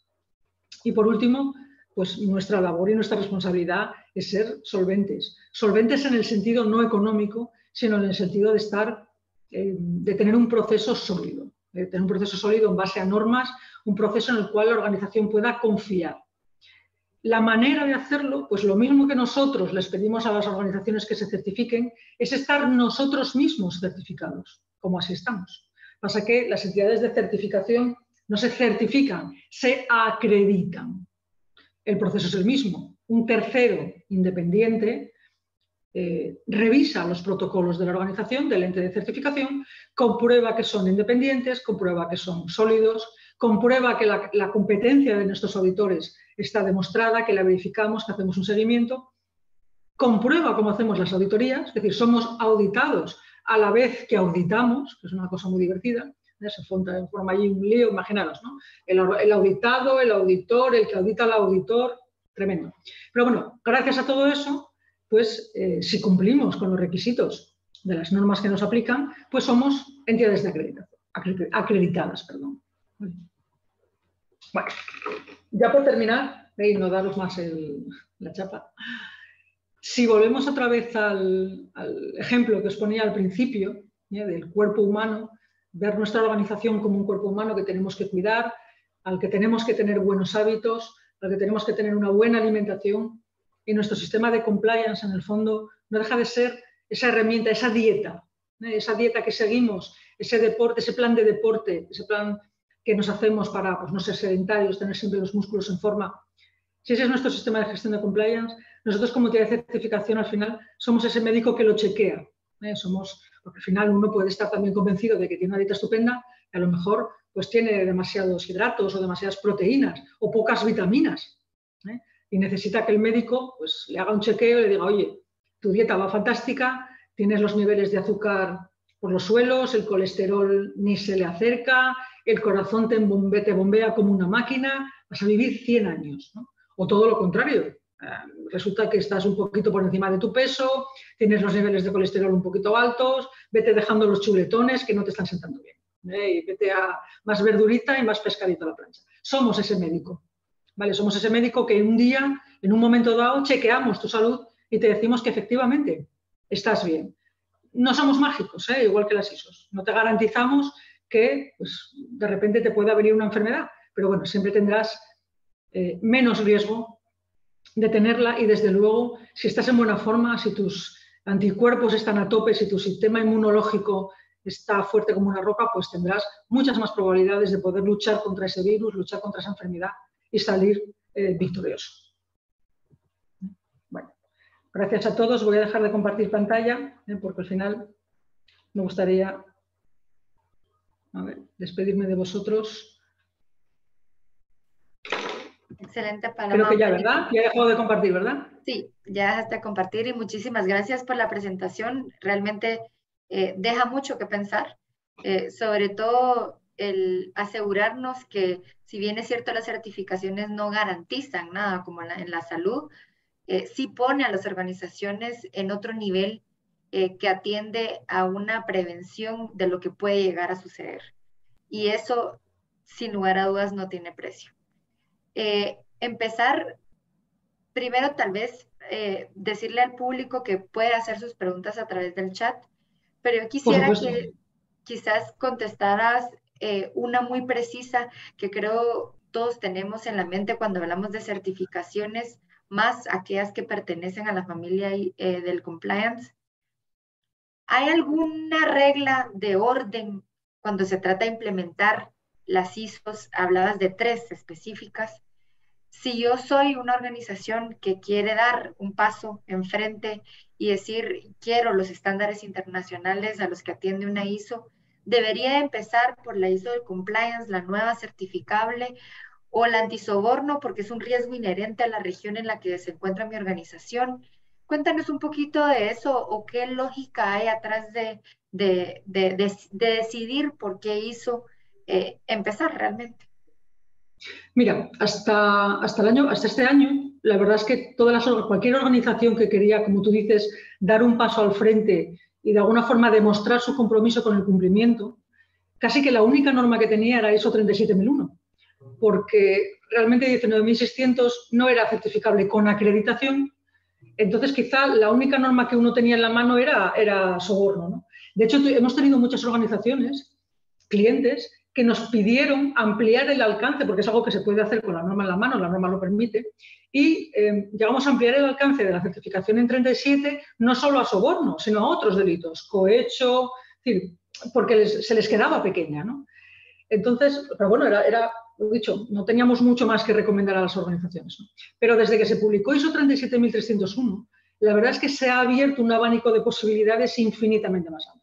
Y por último, pues nuestra labor y nuestra responsabilidad es ser solventes. Solventes en el sentido no económico, sino en el sentido de estar, eh, de tener un proceso sólido, de tener un proceso sólido en base a normas, un proceso en el cual la organización pueda confiar la manera de hacerlo, pues lo mismo que nosotros les pedimos a las organizaciones que se certifiquen, es estar nosotros mismos certificados, como así estamos. Pasa que las entidades de certificación no se certifican, se acreditan. El proceso es el mismo. Un tercero independiente eh, revisa los protocolos de la organización, del ente de certificación, comprueba que son independientes, comprueba que son sólidos, comprueba que la competencia de nuestros auditores está demostrada, que la verificamos, que hacemos un seguimiento, comprueba cómo hacemos las auditorías, es decir, somos auditados a la vez que auditamos, que es una cosa muy divertida, se forma allí un lío, imaginaros, ¿no? El, auditado, el auditor, el que audita al auditor, tremendo. Pero bueno, gracias a todo eso, pues eh, si cumplimos con los requisitos de las normas que nos aplican, pues somos entidades de acreditación, acreditadas. Perdón. Bueno, ya por terminar, y no daros más la chapa, si volvemos otra vez al, ejemplo que os ponía al principio, ¿eh? del cuerpo humano, ver nuestra organización como un cuerpo humano que tenemos que cuidar, al que tenemos que tener buenos hábitos, al que tenemos que tener una buena alimentación, y nuestro sistema de compliance, en el fondo, no deja de ser esa herramienta, esa dieta, ¿eh? esa dieta que seguimos, ese deporte, ese plan de deporte, ese plan que nos hacemos para pues, no ser sedentarios, tener siempre los músculos en forma. Si ese es nuestro sistema de gestión de compliance, nosotros como entidad de certificación al final somos ese médico que lo chequea. ¿eh? Somos, porque al final uno puede estar también convencido de que tiene una dieta estupenda y a lo mejor pues tiene demasiados hidratos o demasiadas proteínas o pocas vitaminas. ¿eh? Y necesita que el médico pues, le haga un chequeo y le diga, oye, tu dieta va fantástica, tienes los niveles de azúcar por los suelos, el colesterol ni se le acerca, el corazón te, bombea como una máquina, vas a vivir 100 años. O todo lo contrario, resulta que estás un poquito por encima de tu peso, tienes los niveles de colesterol un poquito altos, vete dejando los chuletones que no te están sentando bien. ¿eh? Vete a más verdurita y más pescadito a la plancha. Somos ese médico. ¿vale? Somos ese médico que un día, en un momento dado, chequeamos tu salud y te decimos que efectivamente estás bien. No somos mágicos, ¿eh? igual que las ISOs. No te garantizamos que pues, de repente te pueda venir una enfermedad, pero bueno, siempre tendrás eh, menos riesgo de tenerla y desde luego, si estás en buena forma, si tus anticuerpos están a tope, si tu sistema inmunológico está fuerte como una roca, pues tendrás muchas más probabilidades de poder luchar contra ese virus, luchar contra esa enfermedad y salir eh, victorioso. Gracias a todos. Voy a dejar de compartir pantalla eh, porque al final me gustaría despedirme de vosotros. Excelente Paloma. Creo que ya, ¿verdad? Ya dejado de compartir, ¿verdad? Sí, ya dejaste de compartir y muchísimas gracias por la presentación. Realmente eh, deja mucho que pensar, eh, sobre todo el asegurarnos que si bien es cierto las certificaciones no garantizan nada como en la salud, eh, sí pone a las organizaciones en otro nivel eh, que atiende a una prevención de lo que puede llegar a suceder. Y eso, sin lugar a dudas, no tiene precio. Eh, empezar, primero tal vez decirle al público que puede hacer sus preguntas a través del chat, pero yo quisiera que quizás contestaras una muy precisa que creo todos tenemos en la mente cuando hablamos de certificaciones más aquellas que pertenecen a la familia eh, del compliance. ¿Hay alguna regla de orden cuando se trata de implementar las ISOs? Hablabas de tres específicas. Si yo soy una organización que quiere dar un paso enfrente y decir, quiero los estándares internacionales a los que atiende una ISO, debería empezar por la ISO de compliance, la nueva certificable, o el antisoborno porque es un riesgo inherente a la región en la que se encuentra mi organización. Cuéntanos un poquito de eso o qué lógica hay atrás de, de, de, decidir por qué hizo eh, empezar realmente. Mira, hasta, hasta, el año, hasta este año, la verdad es que todas las, cualquier organización que quería, como tú dices, dar un paso al frente y de alguna forma demostrar su compromiso con el cumplimiento, casi que la única norma que tenía era ISO 37001 porque realmente 19.600 no era certificable con acreditación, entonces quizá la única norma que uno tenía en la mano era, era soborno. De hecho, hemos tenido muchas organizaciones, clientes, que nos pidieron ampliar el alcance, porque es algo que se puede hacer con la norma en la mano, la norma lo permite, y eh, llegamos a ampliar el alcance de la certificación en 37 no solo a soborno, sino a otros delitos, cohecho, porque se les quedaba pequeña. Entonces, pero bueno, era, era lo dicho, no teníamos mucho más que recomendar a las organizaciones. Pero desde que se publicó ISO 37301, la verdad es que se ha abierto un abanico de posibilidades infinitamente más amplio.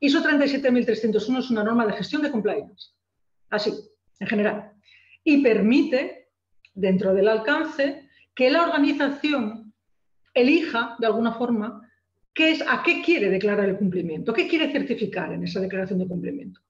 ISO 37301 es una norma de gestión de compliance, así, en general, y permite, dentro del alcance, que la organización elija, de alguna forma, qué es, a qué quiere declarar el cumplimiento, qué quiere certificar en esa declaración de cumplimiento.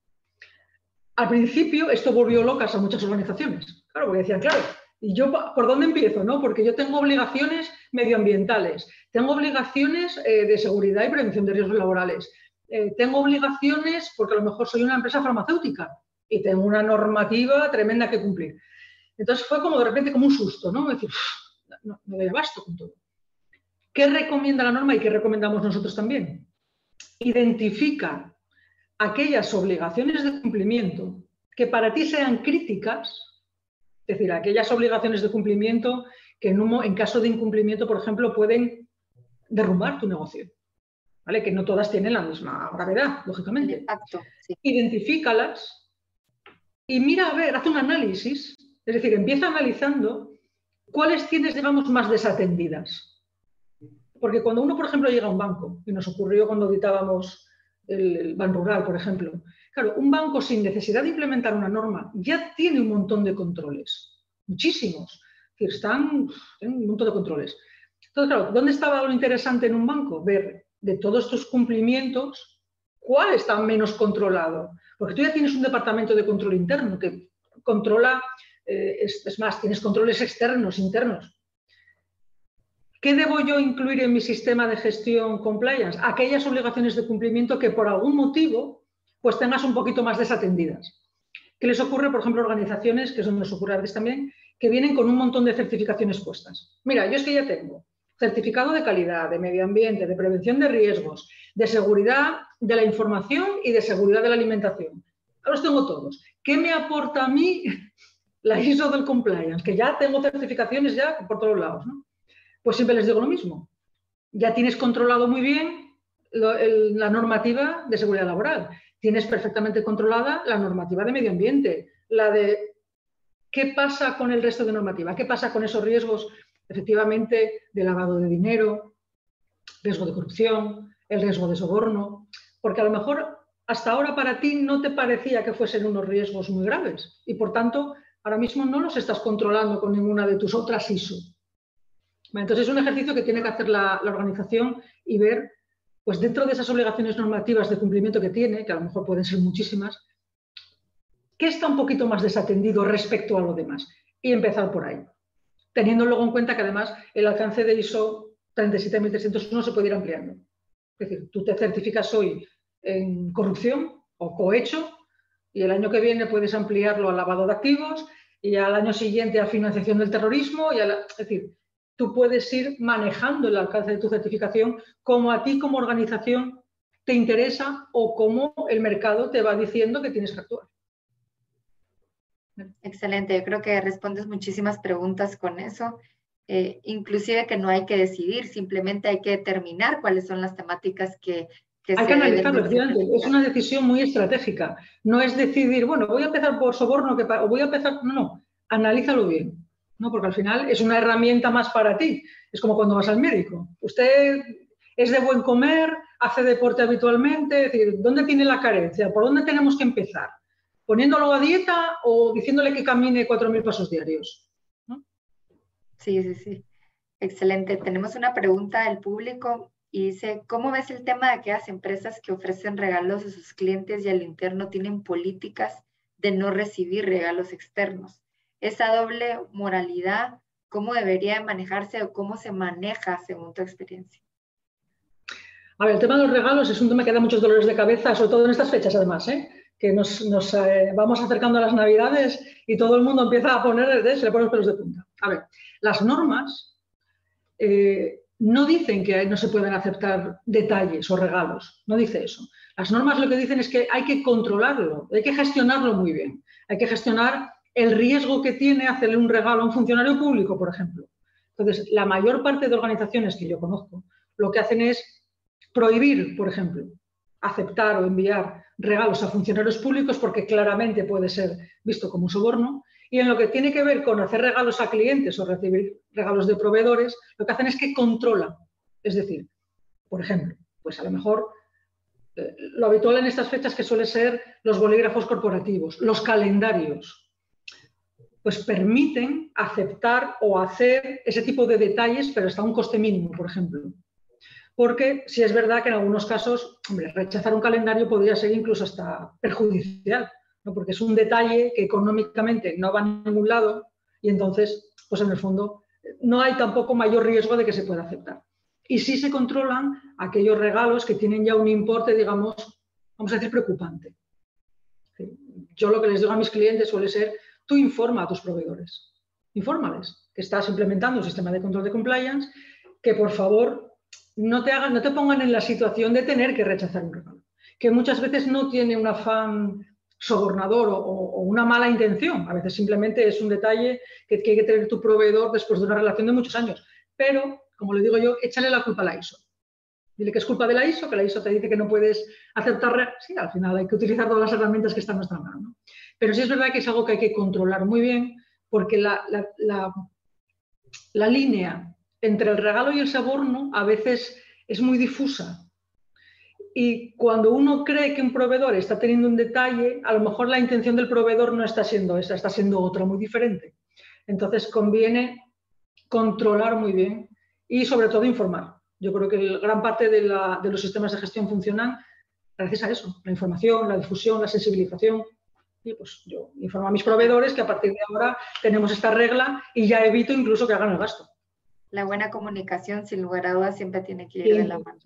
Al principio esto volvió locas a muchas organizaciones, claro, porque decían, claro, ¿y yo por dónde empiezo? No? Porque yo tengo obligaciones medioambientales, tengo obligaciones eh, de seguridad y prevención de riesgos laborales, eh, tengo obligaciones porque a lo mejor soy una empresa farmacéutica y tengo una normativa tremenda que cumplir. Entonces fue como de repente como un susto, ¿no? decir, no, no doy abasto con todo. ¿Qué recomienda la norma y qué recomendamos nosotros también? Identifica aquellas obligaciones de cumplimiento que para ti sean críticas, es decir, aquellas obligaciones de cumplimiento que en, en caso de incumplimiento, por ejemplo, pueden derrumbar tu negocio. ¿Vale? Que no todas tienen la misma gravedad, lógicamente. Identifícalas y mira a ver, haz un análisis, es decir, empieza analizando cuáles tienes, digamos, más desatendidas. Porque cuando uno, por ejemplo, llega a un banco, y nos ocurrió cuando editábamos el, el Ban Rural, por ejemplo, claro, un banco sin necesidad de implementar una norma ya tiene un montón de controles, muchísimos. Es están en un montón de controles. Entonces, claro, ¿dónde estaba lo interesante en un banco? Ver de todos tus cumplimientos cuál está menos controlado. Porque tú ya tienes un departamento de control interno que controla, eh, es, más, tienes controles externos, internos. ¿Qué debo yo incluir en mi sistema de gestión compliance? Aquellas obligaciones de cumplimiento que por algún motivo pues tengas un poquito más desatendidas. ¿Qué les ocurre, por ejemplo, a organizaciones, que eso nos ocurre a veces también, que vienen con un montón de certificaciones puestas? Mira, yo es que ya tengo certificado de calidad, de medio ambiente, de prevención de riesgos, de seguridad de la información y de seguridad de la alimentación. Los tengo todos. ¿Qué me aporta a mí la ISO del compliance? Que ya tengo certificaciones ya por todos lados. Pues siempre les digo lo mismo. Ya tienes controlado muy bien la normativa de seguridad laboral. Tienes perfectamente controlada la normativa de medio ambiente, la de qué pasa con el resto de normativa, qué pasa con esos riesgos efectivamente de lavado de dinero, riesgo de corrupción, el riesgo de soborno, porque a lo mejor hasta ahora para ti no te parecía que fuesen unos riesgos muy graves y por tanto ahora mismo no los estás controlando con ninguna de tus otras ISO. Entonces es un ejercicio que tiene que hacer la, organización y ver, pues dentro de esas obligaciones normativas de cumplimiento que tiene, que a lo mejor pueden ser muchísimas, ¿qué está un poquito más desatendido respecto a lo demás? Y empezar por ahí teniendo luego en cuenta que además el alcance de ISO 37301 se puede ir ampliando. Es decir, tú te certificas hoy en corrupción o cohecho y el año que viene puedes ampliarlo al lavado de activos y al año siguiente a financiación del terrorismo. Y es decir, tú puedes ir manejando el alcance de tu certificación como a ti como organización te interesa o como el mercado te va diciendo que tienes que actuar. Excelente, yo creo que respondes muchísimas preguntas con eso. Eh, inclusive que no hay que decidir, simplemente hay que determinar cuáles son las temáticas que... que hay que analizarlo, es una decisión muy estratégica. No es decidir, bueno, voy a empezar por soborno que o voy a empezar, no, no, analízalo bien, ¿no? porque al final es una herramienta más para ti. Es como cuando vas al médico. Usted es de buen comer, hace deporte habitualmente, es decir, ¿dónde tiene la carencia? ¿Por dónde tenemos que empezar? Poniéndolo a dieta o diciéndole que camine 4.000 pasos diarios. Sí, sí, sí. Excelente. Tenemos una pregunta del público y dice, ¿cómo ves el tema de que las empresas que ofrecen regalos a sus clientes y al interno tienen políticas de no recibir regalos externos? Esa doble moralidad, ¿cómo debería manejarse o cómo se maneja según tu experiencia? A ver, el tema de los regalos es un tema que da muchos dolores de cabeza, sobre todo en estas fechas además. ¿eh? Que nos, eh, vamos acercando a las navidades y todo el mundo empieza a poner, se le pone los pelos de punta. A ver, las normas eh, no dicen que no se pueden aceptar detalles o regalos, no dice eso. Las normas lo que dicen es que hay que controlarlo, hay que gestionarlo muy bien, hay que gestionar el riesgo que tiene hacerle un regalo a un funcionario público, por ejemplo. Entonces, la mayor parte de organizaciones que yo conozco lo que hacen es prohibir, por ejemplo, aceptar o enviar regalos a funcionarios públicos porque claramente puede ser visto como un soborno. Y en lo que tiene que ver con hacer regalos a clientes o recibir regalos de proveedores, lo que hacen es que controlan. Es decir, por ejemplo, pues a lo mejor eh, lo habitual en estas fechas que suele ser los bolígrafos corporativos, los calendarios, pues permiten aceptar o hacer ese tipo de detalles, pero hasta un coste mínimo, por ejemplo porque si es verdad que en algunos casos, rechazar un calendario podría ser incluso hasta perjudicial, ¿no? porque es un detalle que económicamente no va a ningún lado y entonces, pues en el fondo, no hay tampoco mayor riesgo de que se pueda aceptar. Y sí se controlan aquellos regalos que tienen ya un importe, digamos, vamos a decir, preocupante. Yo lo que les digo a mis clientes suele ser, tú informa a tus proveedores, infórmales que estás implementando un sistema de control de compliance, que por favor no te, hagan, no te pongan en la situación de tener que rechazar un regalo, que muchas veces no tiene un afán sobornador o, una mala intención, a veces simplemente es un detalle que, hay que tener tu proveedor después de una relación de muchos años, pero como le digo yo, échale la culpa a la ISO. Dile que es culpa de la ISO, que la ISO te dice que no puedes aceptar. Sí, al final hay que utilizar todas las herramientas que están en nuestra mano. Pero sí es verdad que es algo que hay que controlar muy bien, porque la, la, línea entre el regalo y el soborno a veces es muy difusa. Y cuando uno cree que un proveedor está teniendo un detalle, a lo mejor la intención del proveedor no está siendo esa, está siendo otra muy diferente. Entonces conviene controlar muy bien y sobre todo informar. Yo creo que gran parte de, los sistemas de gestión funcionan gracias a eso, la información, la difusión, la sensibilización. Y pues yo informo a mis proveedores que a partir de ahora tenemos esta regla y ya evito incluso que hagan el gasto. La buena comunicación, sin lugar a dudas, siempre tiene que ir de la mano.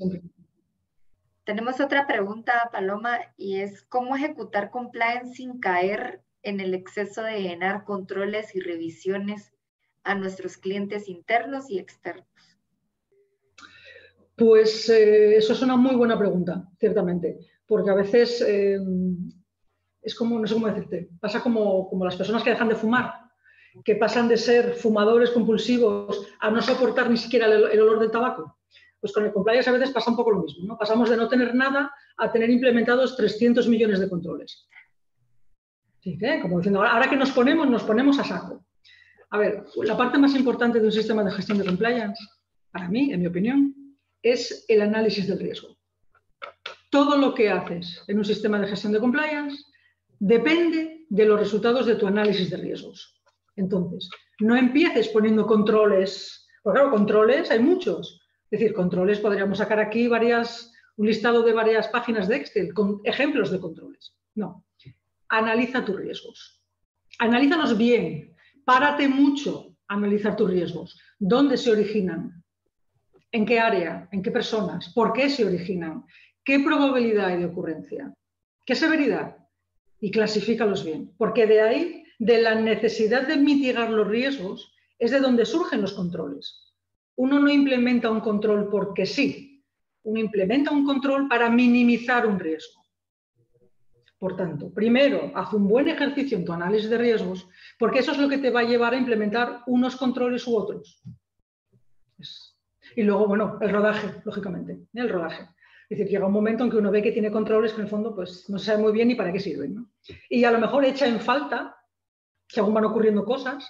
Tenemos otra pregunta, Paloma, y es ¿cómo ejecutar compliance sin caer en el exceso de llenar controles y revisiones a nuestros clientes internos y externos? Pues eh, eso es una muy buena pregunta, ciertamente, porque a veces eh, es como, no sé cómo decirte, pasa como, como las personas que dejan de fumar, que pasan de ser fumadores compulsivos a no soportar ni siquiera el, olor del tabaco. Pues con el compliance a veces pasa un poco lo mismo, ¿no? Pasamos de no tener nada a tener implementados 300 millones de controles. Sí, ¿eh? Como diciendo, ahora que nos ponemos, nos ponemos a saco. A ver, la parte más importante de un sistema de gestión de compliance, para mí, en mi opinión, es el análisis del riesgo. Todo lo que haces en un sistema de gestión de compliance depende de los resultados de tu análisis de riesgos. Entonces, no empieces poniendo controles, porque claro, controles hay muchos. Es decir, controles podríamos sacar aquí varias, un listado de varias páginas de Excel con ejemplos de controles. No, analiza tus riesgos. Analízalos bien, párate mucho a analizar tus riesgos. ¿Dónde se originan? ¿En qué área? ¿En qué personas? ¿Por qué se originan? ¿Qué probabilidad hay de ocurrencia? ¿Qué severidad? Y clasifícalos bien, porque de ahí, de la necesidad de mitigar los riesgos, es de donde surgen los controles. Uno no implementa un control porque sí, uno implementa un control para minimizar un riesgo. Por tanto, primero, haz un buen ejercicio en tu análisis de riesgos, porque eso es lo que te va a llevar a implementar unos controles u otros. Y luego, bueno, el rodaje, lógicamente, el rodaje. Es decir, llega un momento en que uno ve que tiene controles que en el fondo pues, no sabe muy bien ni para qué sirven. Y a lo mejor echa en falta, según van ocurriendo cosas,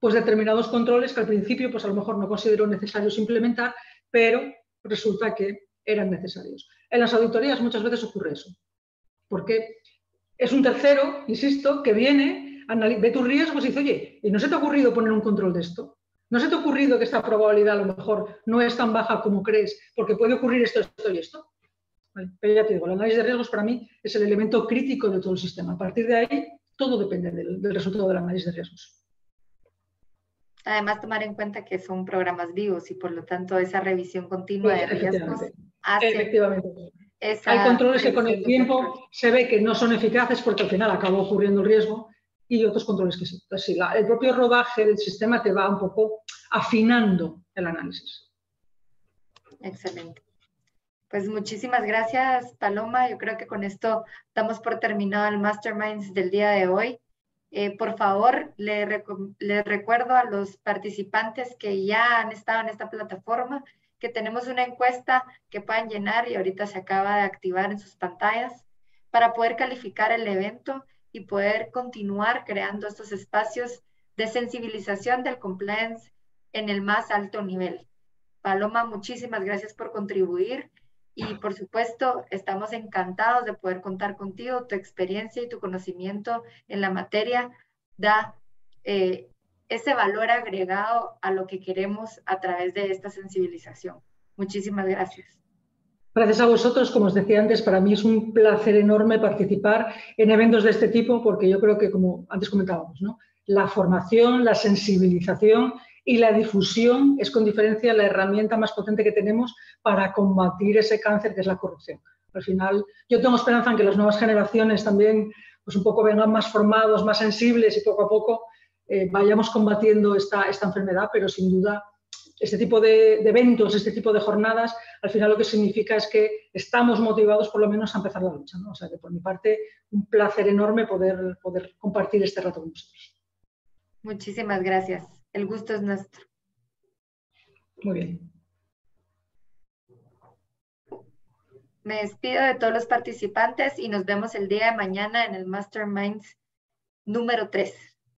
pues determinados controles que al principio pues a lo mejor no consideró necesarios implementar, pero resulta que eran necesarios. En las auditorías muchas veces ocurre eso, porque es un tercero, insisto, que viene, ve tus riesgos y dice, oye, ¿y no se te ha ocurrido poner un control de esto? ¿No se te ha ocurrido que esta probabilidad a lo mejor no es tan baja como crees porque puede ocurrir esto, esto y esto? pero ya te digo, el análisis de riesgos para mí es el elemento crítico de todo el sistema. A partir de ahí, todo depende del, resultado del análisis de riesgos. Además, tomar en cuenta que son programas vivos y por lo tanto esa revisión continua de riesgos hace Efectivamente. Hay controles que con el tiempo se ve que no son eficaces porque al final acaba ocurriendo el riesgo y otros controles que sí. Entonces, sí, el propio rodaje del sistema te va un poco afinando el análisis. Excelente. Pues muchísimas gracias, Paloma. Yo creo que con esto damos por terminado el Masterminds del día de hoy. Eh, por favor, les le recuerdo a los participantes que ya han estado en esta plataforma que tenemos una encuesta que puedan llenar y ahorita se acaba de activar en sus pantallas para poder calificar el evento y poder continuar creando estos espacios de sensibilización del compliance en el más alto nivel. Paloma, muchísimas gracias por contribuir y por supuesto estamos encantados de poder contar contigo. Tu experiencia y tu conocimiento en la materia da eh, ese valor agregado a lo que queremos a través de esta sensibilización. Muchísimas gracias. Gracias a vosotros, como os decía antes, para mí es un placer enorme participar en eventos de este tipo porque yo creo que, como antes comentábamos, la formación, la sensibilización y la difusión es con diferencia la herramienta más potente que tenemos para combatir ese cáncer que es la corrupción. Al final, yo tengo esperanza en que las nuevas generaciones también pues un poco vengan más formados, más sensibles y poco a poco eh, vayamos combatiendo esta, esta enfermedad, pero sin duda este tipo de, eventos, este tipo de jornadas, al final lo que significa es que estamos motivados por lo menos a empezar la lucha. O sea que por mi parte, un placer enorme poder, poder compartir este rato con vosotros. Muchísimas gracias. El gusto es nuestro. Muy bien. Me despido de todos los participantes y nos vemos el día de mañana en el Masterminds número 3.